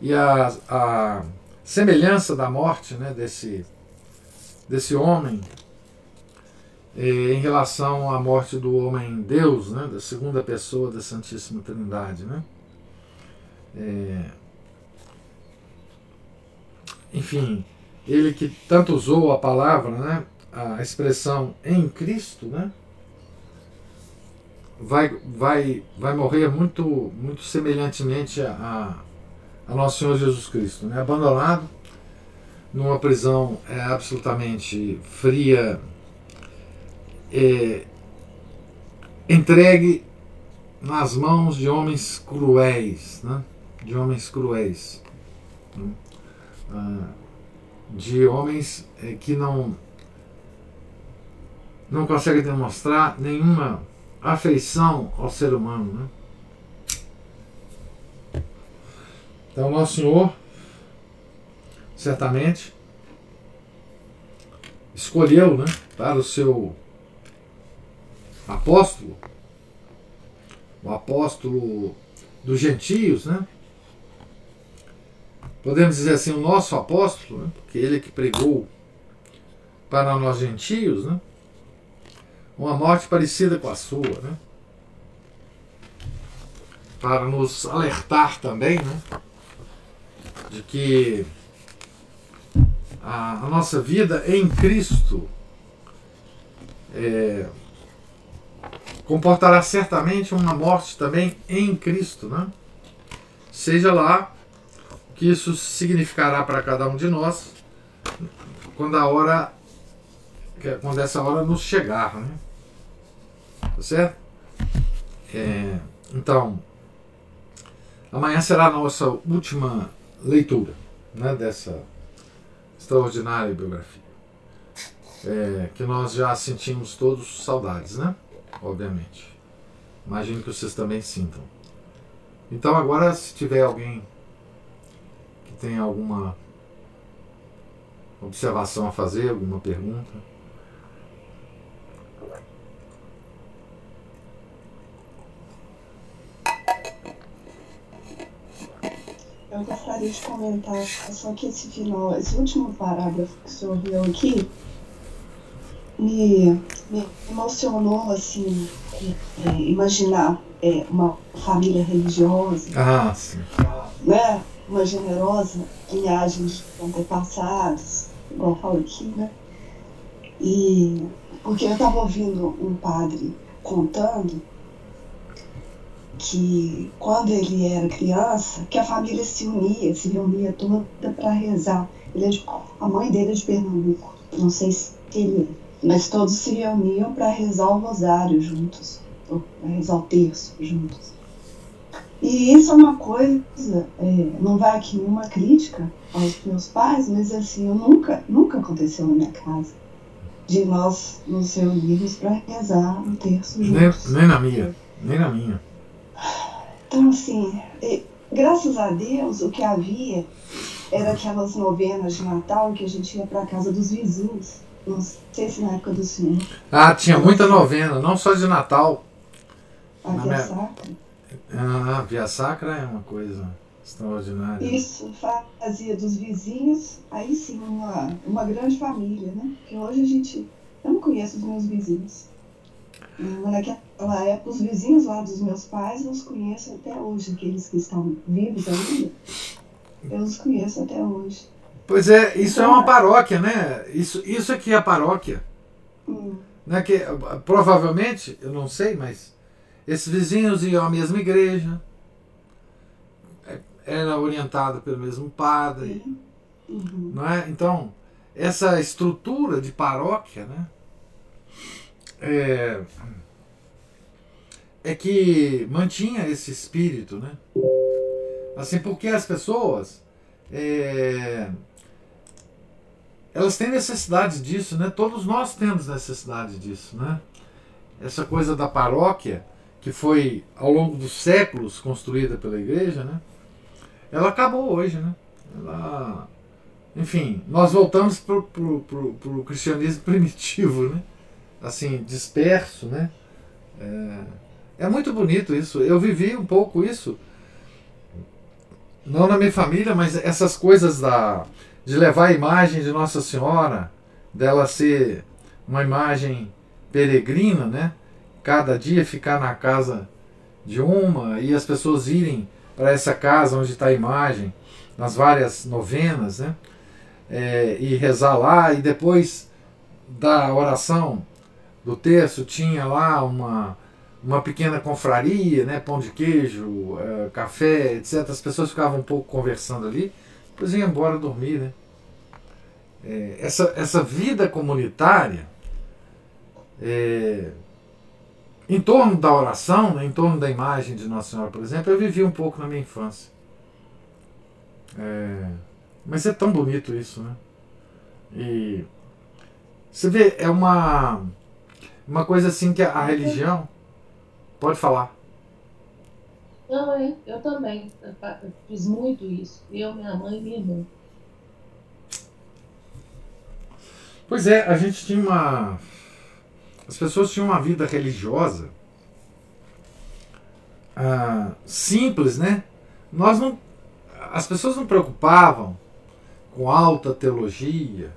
e a, a semelhança da morte né, desse, desse homem é, em relação à morte do homem Deus, né, da segunda pessoa da Santíssima Trindade. Né? É, enfim, ele que tanto usou a palavra, né, a expressão em Cristo, né, vai, vai, vai morrer muito, muito semelhantemente a, a nosso Senhor Jesus Cristo, né? abandonado numa prisão é, absolutamente fria, é, entregue nas mãos de homens cruéis, né? de homens cruéis, né? ah, de homens é, que não não conseguem demonstrar nenhuma afeição ao ser humano. Né? Então, Nosso Senhor, certamente, escolheu né, para o seu apóstolo, o apóstolo dos gentios, né? Podemos dizer assim, o nosso apóstolo, né, porque ele é que pregou para nós gentios, né? uma morte parecida com a sua, né? para nos alertar também né? de que a, a nossa vida em Cristo é, comportará certamente uma morte também em Cristo, né? seja lá o que isso significará para cada um de nós quando a hora quando essa hora nos chegar, né? Tá certo? É, então, amanhã será a nossa última leitura né, dessa extraordinária biografia. É, que nós já sentimos todos saudades, né? Obviamente. Imagino que vocês também sintam. Então agora se tiver alguém que tem alguma observação a fazer, alguma pergunta. Eu gostaria de comentar só que esse final, esse último parágrafo que o senhor leu aqui, me, me emocionou, assim, é, imaginar é, uma família religiosa, ah, sim. né? Uma generosa linhagem de antepassados, igual falo aqui, né? E porque eu estava ouvindo um padre contando que quando ele era criança, que a família se unia, se reunia toda para rezar. Ele é de, a mãe dele é de Pernambuco, não sei se ele é, mas todos se reuniam para rezar o rosário juntos, para rezar o terço juntos. E isso é uma coisa, é, não vai aqui nenhuma crítica aos meus pais, mas assim, eu nunca, nunca aconteceu na minha casa de nós nos reunirmos para rezar o terço juntos. Nem, nem na minha, nem na minha. Então, assim, graças a Deus, o que havia era aquelas novenas de Natal que a gente ia para casa dos vizinhos. Não sei se na época do senhor. Ah, tinha muita novena, não só de Natal. A Via minha... Sacra. Ah, a Via Sacra é uma coisa extraordinária. Isso fazia dos vizinhos, aí sim, uma, uma grande família, né? Porque hoje a gente. Eu não conheço os meus vizinhos. Naquela época, os vizinhos lá dos meus pais, eu os conheço até hoje, aqueles que estão vivos ainda. Eu os conheço até hoje. Pois é, isso então, é uma paróquia, né? Isso, isso aqui é a paróquia. Hum. Né? Que, provavelmente, eu não sei, mas esses vizinhos iam à mesma igreja, é, era orientado pelo mesmo padre. Uhum. Não é? Então, essa estrutura de paróquia, né? É, é que mantinha esse espírito, né? Assim, porque as pessoas é, elas têm necessidade disso, né? Todos nós temos necessidade disso, né? Essa coisa da paróquia, que foi ao longo dos séculos construída pela igreja, né? Ela acabou hoje, né? Ela, enfim, nós voltamos para o cristianismo primitivo, né? Assim, disperso, né? É, é muito bonito isso. Eu vivi um pouco isso, não na minha família, mas essas coisas da de levar a imagem de Nossa Senhora, dela ser uma imagem peregrina, né? Cada dia ficar na casa de uma e as pessoas irem para essa casa onde está a imagem, nas várias novenas, né? É, e rezar lá e depois da oração do terço tinha lá uma uma pequena confraria, né, pão de queijo, é, café, etc. As pessoas ficavam um pouco conversando ali depois ia embora dormir, né? É, essa, essa vida comunitária é, em torno da oração, né, em torno da imagem de Nossa Senhora, por exemplo, eu vivi um pouco na minha infância. É, mas é tão bonito isso, né? E você vê, é uma, uma coisa assim que a, a religião. Pode falar. Não, eu, eu também. Eu fiz muito isso. Eu, minha mãe e minha irmã. Pois é, a gente tinha uma. As pessoas tinham uma vida religiosa ah, simples, né? Nós não. As pessoas não preocupavam com alta teologia,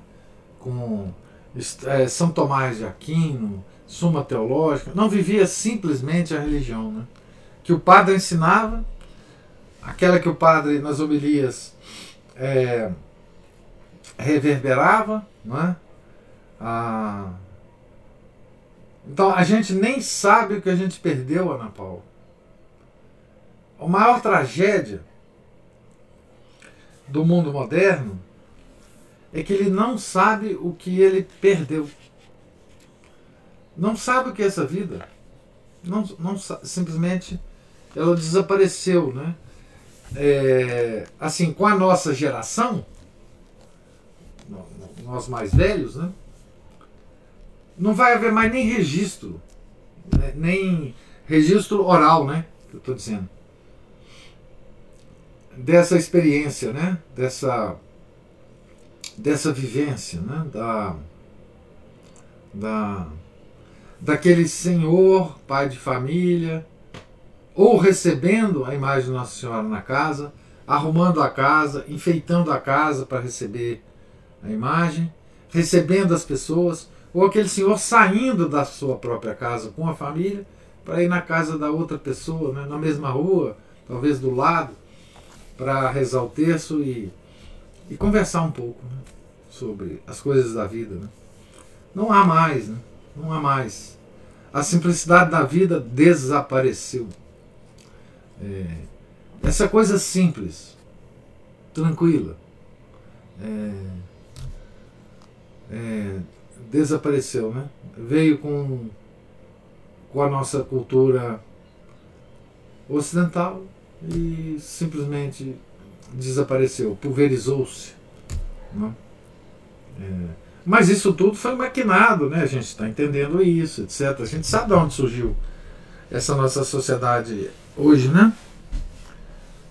com é, São Tomás de Aquino, Suma Teológica. Não vivia simplesmente a religião, né? que o padre ensinava, aquela que o padre nas homilias é, reverberava? Ah, então a gente nem sabe o que a gente perdeu, Ana Paula. A maior tragédia do mundo moderno é que ele não sabe o que ele perdeu. Não sabe o que é essa vida. Não, não simplesmente ela desapareceu, né? É, assim, com a nossa geração, nós mais velhos, né? Não vai haver mais nem registro, né? nem registro oral, né? Que eu estou dizendo. Dessa experiência, né? Dessa, dessa vivência, né? Da, da, daquele senhor, pai de família, ou recebendo a imagem de Nossa Senhora na casa, arrumando a casa, enfeitando a casa para receber a imagem, recebendo as pessoas, ou aquele senhor saindo da sua própria casa com a família para ir na casa da outra pessoa, né, na mesma rua, talvez do lado, para rezar o terço e, e conversar um pouco né, sobre as coisas da vida. Né. Não há mais, né, não há mais. A simplicidade da vida desapareceu. É, essa coisa simples, tranquila, é, é, desapareceu, né? Veio com, com a nossa cultura ocidental e simplesmente desapareceu, pulverizou-se. Né? É, mas isso tudo foi maquinado, né? A gente está entendendo isso, etc. A gente sabe de onde surgiu essa nossa sociedade hoje, né?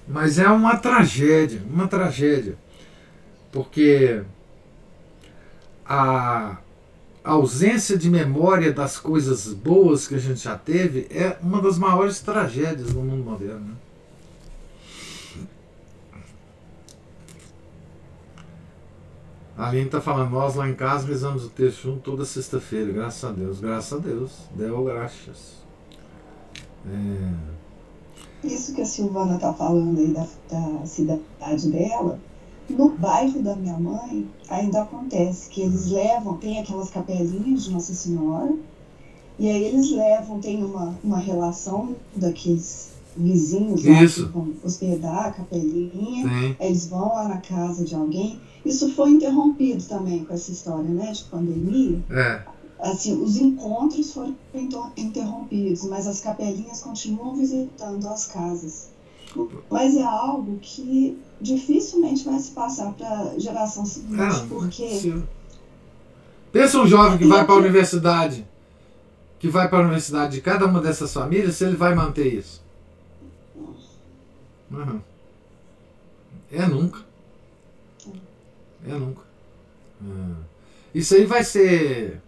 Mas é uma tragédia, uma tragédia. Porque a, ausência de memória das coisas boas que a gente já teve é uma das maiores tragédias do mundo moderno. Né? A Aline está falando, nós lá em casa rezamos o texto junto toda sexta-feira, graças a Deus. Graças a Deus. Deu graças. É... Isso que a Silvana está falando aí da, da cidade dela, no bairro da minha mãe ainda acontece que eles levam, tem aquelas capelinhas de Nossa Senhora, e aí eles levam, tem uma, uma relação daqueles vizinhos lá Isso. que vão hospedar a capelinha, Sim. eles vão lá na casa de alguém. Isso foi interrompido também com essa história né, de pandemia. É. Assim, os encontros foram inter- interrompidos, mas as capelinhas continuam visitando as casas. Mas é algo que dificilmente vai se passar para a geração seguinte, Ah, porque se- Pensa um jovem que vai para a universidade, que vai para a universidade de cada uma dessas famílias, se ele vai manter isso. Uhum. É nunca. É nunca. É. Isso aí vai ser.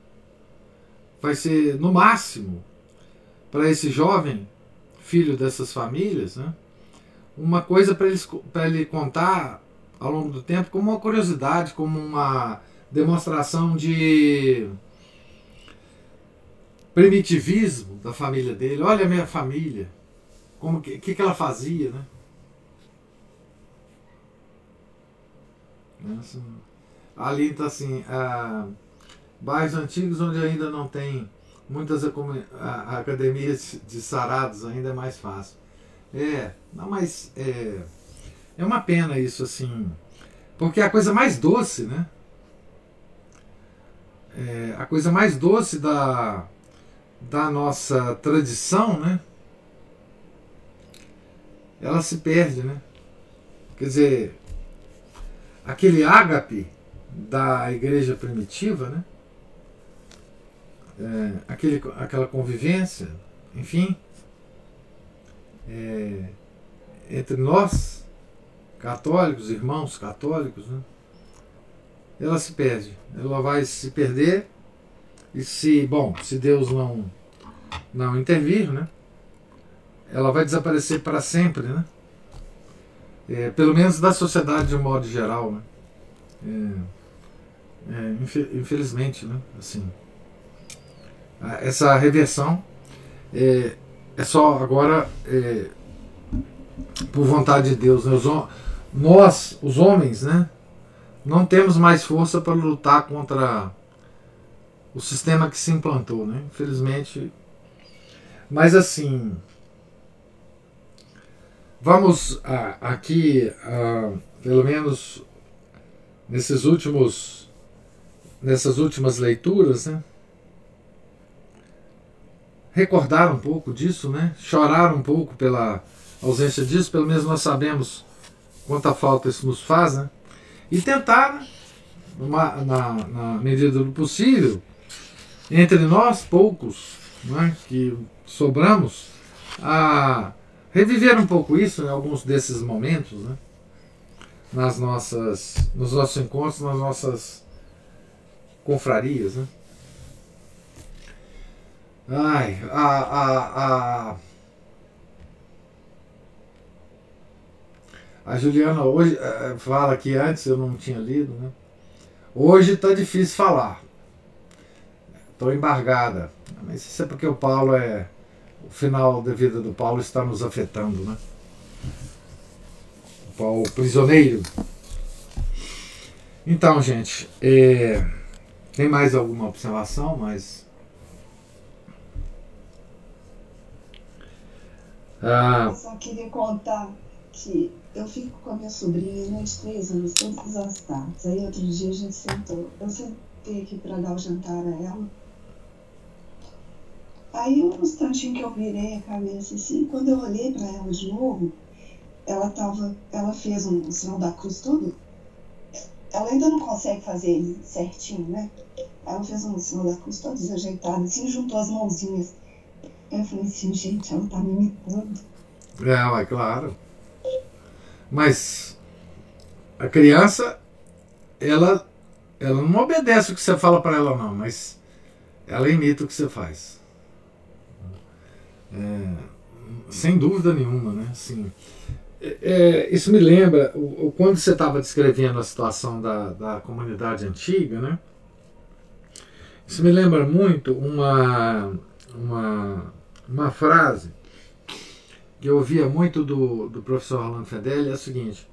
Vai ser, no máximo, para esse jovem, filho dessas famílias, né? uma coisa para ele contar ao longo do tempo como uma curiosidade, como uma demonstração de primitivismo da família dele. Olha a minha família, como que, que, que ela fazia, né? Ali está assim, ah, bairros antigos onde ainda não tem muitas academias de sarados, ainda é mais fácil. É, não, mas é, é uma pena isso, assim, porque é a coisa mais doce, né? É, a coisa mais doce da, da nossa tradição, né? Ela se perde, né? Quer dizer, aquele ágape da igreja primitiva, né? É, aquele, aquela convivência, enfim, é, entre nós, católicos, irmãos católicos, né? ela se perde. Ela vai se perder e se, bom, se Deus não, não intervir, né? ela vai desaparecer para sempre, né? É, pelo menos da sociedade de um modo geral, né? É, é, infe- infelizmente, né? Assim, essa reversão é, é só agora é, por vontade de Deus. né? Nós, os homens, né? Não temos mais força para lutar contra o sistema que se implantou, né? Infelizmente. Mas assim, vamos ah, aqui, ah, pelo menos nesses últimos, nessas últimas leituras, né? recordar um pouco disso, né? chorar um pouco pela ausência disso, pelo menos nós sabemos quanta falta isso nos faz, né? e tentar, numa- na, na medida do possível, entre nós, poucos né, que sobramos, a reviver um pouco isso em alguns desses momentos, né? nas nossas, nos nossos encontros, nas nossas confrarias. Né? Ai, a, a, a, a Juliana hoje eh, fala que antes eu não tinha lido, né? Hoje está difícil falar. Estou embargada. Mas isso é porque o Paulo é. O final da vida do Paulo está nos afetando, né? O Paulo prisioneiro. Então, gente, eh, tem mais alguma observação? Mas. Ah, Eu só queria contar que eu fico com a minha sobrinha né, de três anos todas as tardes. Aí outro dia a gente sentou. Eu sentei aqui para dar o jantar a ela. Aí um instantinho que eu virei a cabeça assim, quando eu olhei para ela de novo, ela tava, ela fez um sinal da cruz todo. Ela ainda não consegue fazer ele certinho, né? Ela fez um sinal da cruz todo desajeitado, assim, juntou as mãozinhas. Eu falei assim, gente, ela tá me imitando. É, ué, claro. Mas a criança, ela, ela não obedece o que você fala para ela, não. Mas ela imita o que você faz. É, sem dúvida nenhuma, né? Assim, é, é isso me lembra, o, o quando você estava descrevendo a situação da, da comunidade antiga, né? Isso me lembra muito uma, uma, uma frase que eu ouvia muito do, do professor Rolando Fedeli, é a seguinte.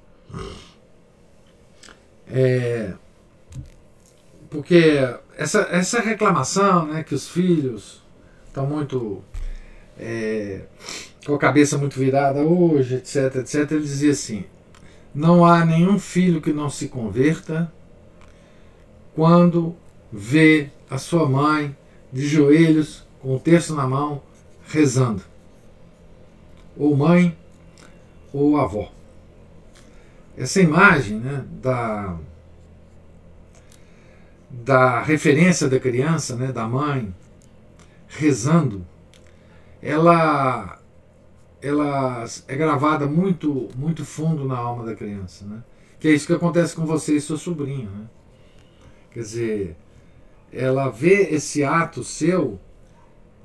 É, porque essa, essa reclamação né, que os filhos estão muito é, com a cabeça muito virada hoje, etc, etc, ele dizia assim: não há nenhum filho que não se converta quando vê a sua mãe de joelhos, com o terço na mão, rezando. Ou mãe, ou avó. Essa imagem né, da, da referência da criança, né, da mãe, rezando, ela, ela é gravada muito, muito fundo na alma da criança. Né? Que é isso que acontece com você e sua sobrinha. Né? Quer dizer, ela vê esse ato seu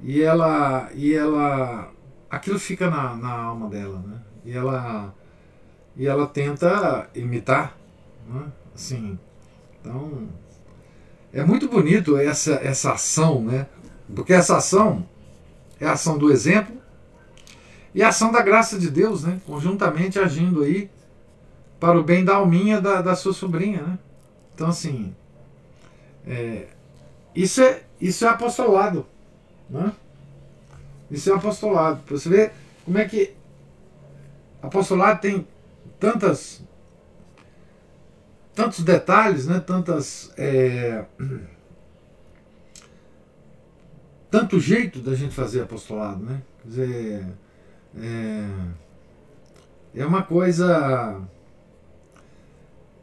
e ela e ela aquilo fica na, na alma dela né e ela e ela tenta imitar né? assim então é muito bonito essa essa ação né porque essa ação é a ação do exemplo e a ação da graça de Deus né conjuntamente agindo aí para o bem da alminha da, da sua sobrinha né então assim é, isso é, isso é apostolado. Né? Isso é apostolado. Para você ver como é que apostolado tem tantas tantos detalhes, né? tantas é, tanto jeito da gente fazer apostolado, né? Quer dizer, é, é uma coisa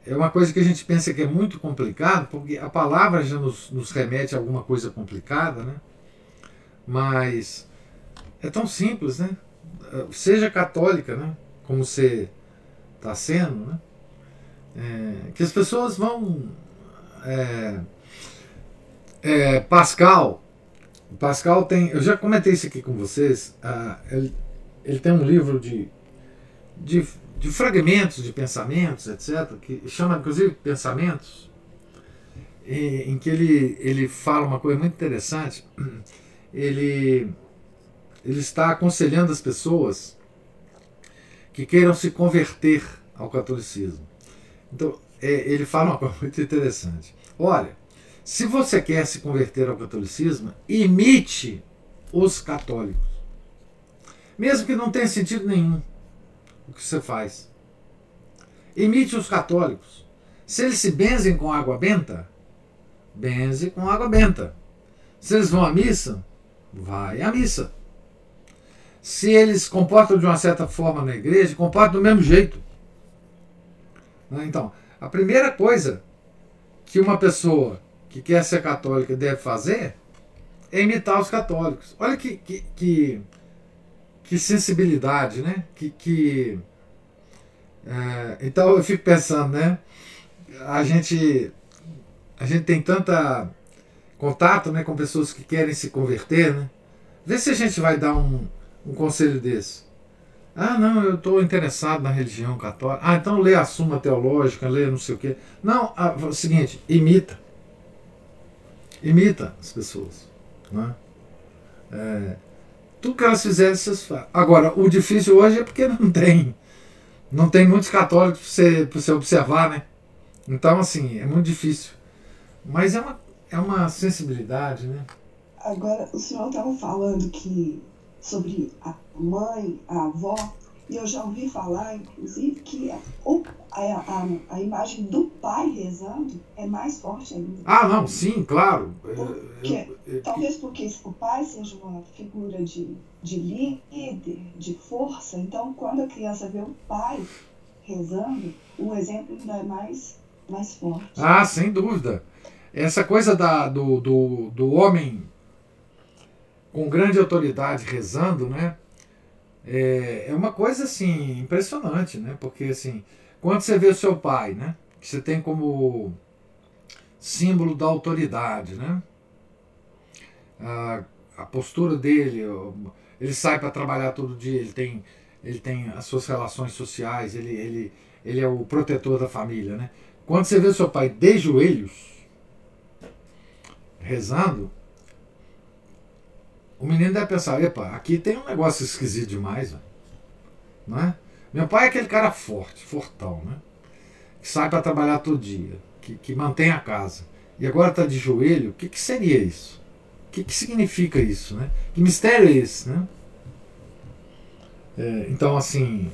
é uma coisa que a gente pensa que é muito complicado, porque a palavra já nos, nos remete a alguma coisa complicada, né? Mas é tão simples, né? Seja católica, né? Como você está sendo, né? É, que as pessoas vão. É, é, Pascal, Pascal tem. Eu já comentei isso aqui com vocês. Ah, ele, ele tem um livro de, de de fragmentos de pensamentos, etc., que chama inclusive pensamentos, em que ele, ele fala uma coisa muito interessante. Ele, ele está aconselhando as pessoas que queiram se converter ao catolicismo. Então, é, ele fala uma coisa muito interessante. Olha, se você quer se converter ao catolicismo, imite os católicos. Mesmo que não tenha sentido nenhum o que você faz. Imite os católicos. Se eles se benzem com água benta, benze com água benta. Se eles vão à missa, vai à missa. Se eles comportam de uma certa forma na igreja, comportam do mesmo jeito. Né? Então, a primeira coisa que uma pessoa que quer ser católica deve fazer é imitar os católicos. Olha que, que, que que sensibilidade, né? Que, que é, então eu fico pensando, né? A gente a gente tem tanta contato, né, com pessoas que querem se converter, né? Vê se a gente vai dar um, um conselho desse. Ah, não, eu estou interessado na religião católica. Ah, então lê a Suma Teológica, lê não sei o quê. Não, ah, é o seguinte, imita. Imita as pessoas. Né? É, tudo que elas fizerem, vocês fazem. Agora, o difícil hoje é porque não tem. Não tem muitos católicos para você, você observar, né? Então, assim, é muito difícil. Mas é uma, é uma sensibilidade, né? Agora, o senhor estava falando que sobre a mãe, a avó, e eu já ouvi falar, inclusive, que a, a, a, imagem do pai rezando é mais forte ainda. Ah, não, sim, claro. Porque, é, eu, eu, talvez porque o pai seja uma figura de, de líder, de força, então quando a criança vê o pai rezando, o exemplo ainda é mais, mais forte. Ah, sem dúvida. Essa coisa da, do, do, do homem com grande autoridade rezando, né? É, é uma coisa assim impressionante, né? Porque assim, quando você vê o seu pai, né? Que você tem como símbolo da autoridade, né? a, a postura dele, ele sai para trabalhar todo dia, ele tem, ele tem as suas relações sociais, ele, ele, ele é o protetor da família. Né? Quando você vê seu pai de joelhos, rezando, o menino deve pensar, epa, aqui tem um negócio esquisito demais, não é? Meu pai é aquele cara forte, fortão, né? Que sai para trabalhar todo dia, que, que mantém a casa. E agora está de joelho, o que, que seria isso? O que, que significa isso, né? Que mistério é esse, né? É, então, assim,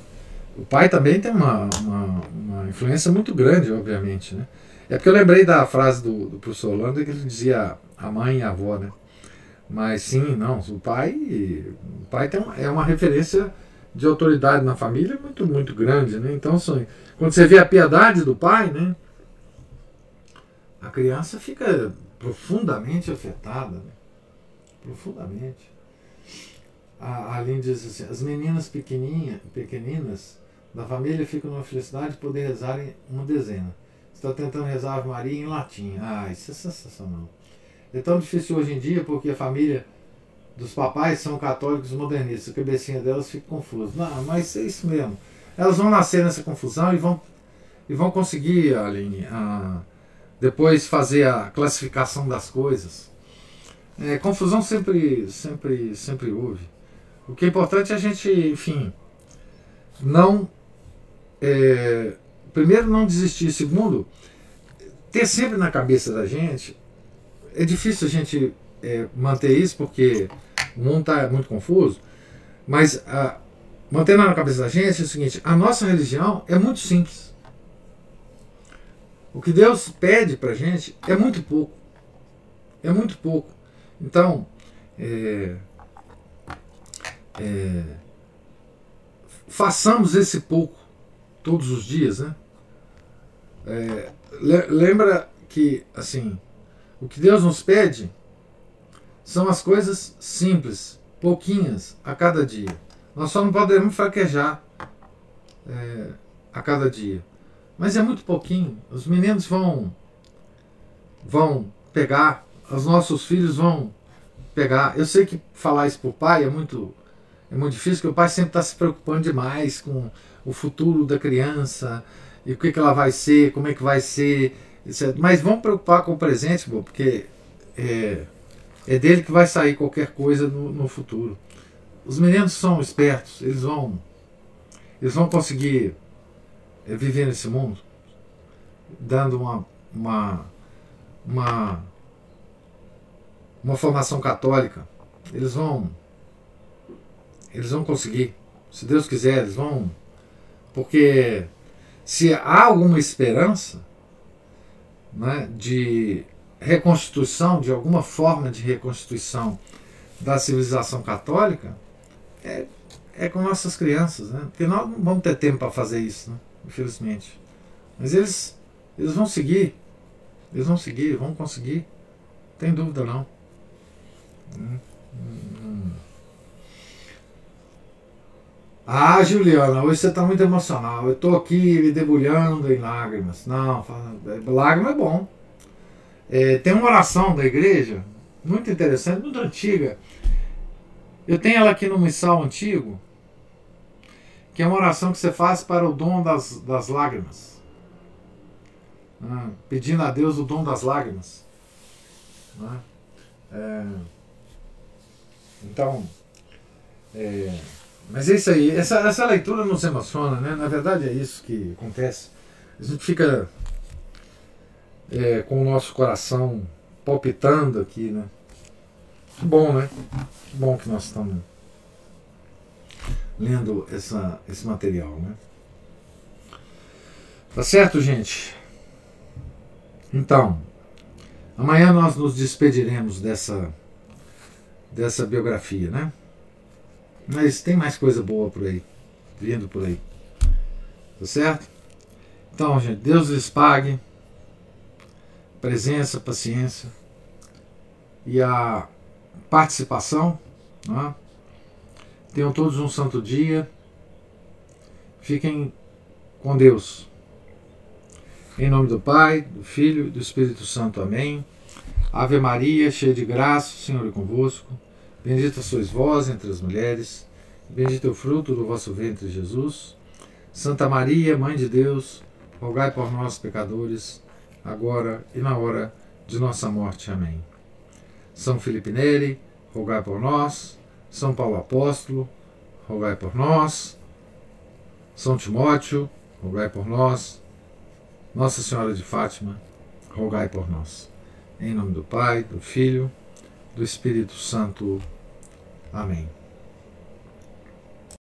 o pai também tem uma, uma, uma, influência muito grande, obviamente, né? É porque eu lembrei da frase do, do professor Holanda que ele dizia a mãe e a avó, né? Mas sim, não, o pai, o pai tem é uma referência de autoridade na família muito, muito grande, né? Então, assim, quando você vê a piedade do pai, né? A criança fica profundamente afetada, né? profundamente. A Aline diz assim, as meninas pequenininha, pequeninas da família ficam numa felicidade de poder rezar em uma dezena. Está tentando rezar Ave Maria em latim. Ah, isso é sensacional. É tão difícil hoje em dia porque a família dos papais são católicos modernistas. A cabecinha delas fica confusa. Não, mas é isso mesmo. Elas vão nascer nessa confusão e vão, e vão conseguir, Aline, a, depois fazer a classificação das coisas. É, confusão sempre, sempre, sempre houve. O que é importante é a gente, enfim, não. É, primeiro, não desistir. Segundo, ter sempre na cabeça da gente é difícil a gente é, manter isso porque o mundo está muito confuso, mas a, mantendo na cabeça da gente é o seguinte: a nossa religião é muito simples. O que Deus pede para a gente é muito pouco. É muito pouco. Então, é, é, façamos esse pouco todos os dias, né? É, lembra que, assim, o que Deus nos pede são as coisas simples, pouquinhas a cada dia. Nós só não podemos fraquejar é, a cada dia. Mas é muito pouquinho. Os meninos vão vão pegar, os nossos filhos vão pegar. Eu sei que falar isso para o pai é muito é muito difícil, porque o pai sempre está se preocupando demais com o futuro da criança e o que, que ela vai ser, como é que vai ser. Mas vamos preocupar com o presente, bom, porque é, é dele que vai sair qualquer coisa no, no futuro. Os meninos são espertos, eles vão, eles vão conseguir é, viver nesse mundo, dando uma, uma, uma, uma formação católica. Eles vão, eles vão conseguir, se Deus quiser, eles vão, porque se há alguma esperança, né, de reconstituição, de alguma forma de reconstituição da civilização católica, é, é com nossas crianças, né? Porque nós não vamos ter tempo para fazer isso, né? infelizmente. Mas eles, eles vão seguir, eles vão seguir, vão conseguir, tem dúvida não. Hum, hum, hum. Ah, Juliana, hoje você está muito emocional. Eu estou aqui me debulhando em lágrimas. Não, lágrima é bom. É, tem uma oração da igreja, muito interessante, muito antiga. Eu tenho ela aqui no missal antigo, que é uma oração que você faz para o dom das, das lágrimas. Ah, pedindo a Deus o dom das lágrimas. Ah, é, então, é, mas é isso aí. Essa, essa leitura nos emociona, né? Na verdade é isso que acontece. A gente fica é, com o nosso coração palpitando aqui, né? Que bom, né? Que bom que nós estamos lendo essa, esse material, né? Tá certo, gente? Então, amanhã nós nos despediremos dessa, dessa biografia, né? Mas tem mais coisa boa por aí, vindo por aí. Tá certo? Então, gente, Deus lhes pague presença, paciência e a participação. Né? Tenham todos um santo dia. Fiquem com Deus. Em nome do Pai, do Filho e do Espírito Santo. Amém. Ave Maria, cheia de graça, o Senhor é convosco. Bendita sois vós entre as mulheres, bendito é o fruto do vosso ventre, Jesus. Santa Maria, Mãe de Deus, rogai por nós, pecadores, agora e na hora de nossa morte. Amém. São Felipe Neri, rogai por nós. São Paulo Apóstolo, rogai por nós. São Timóteo, rogai por nós. Nossa Senhora de Fátima, rogai por nós. Em nome do Pai, do Filho, do Espírito Santo. Amém.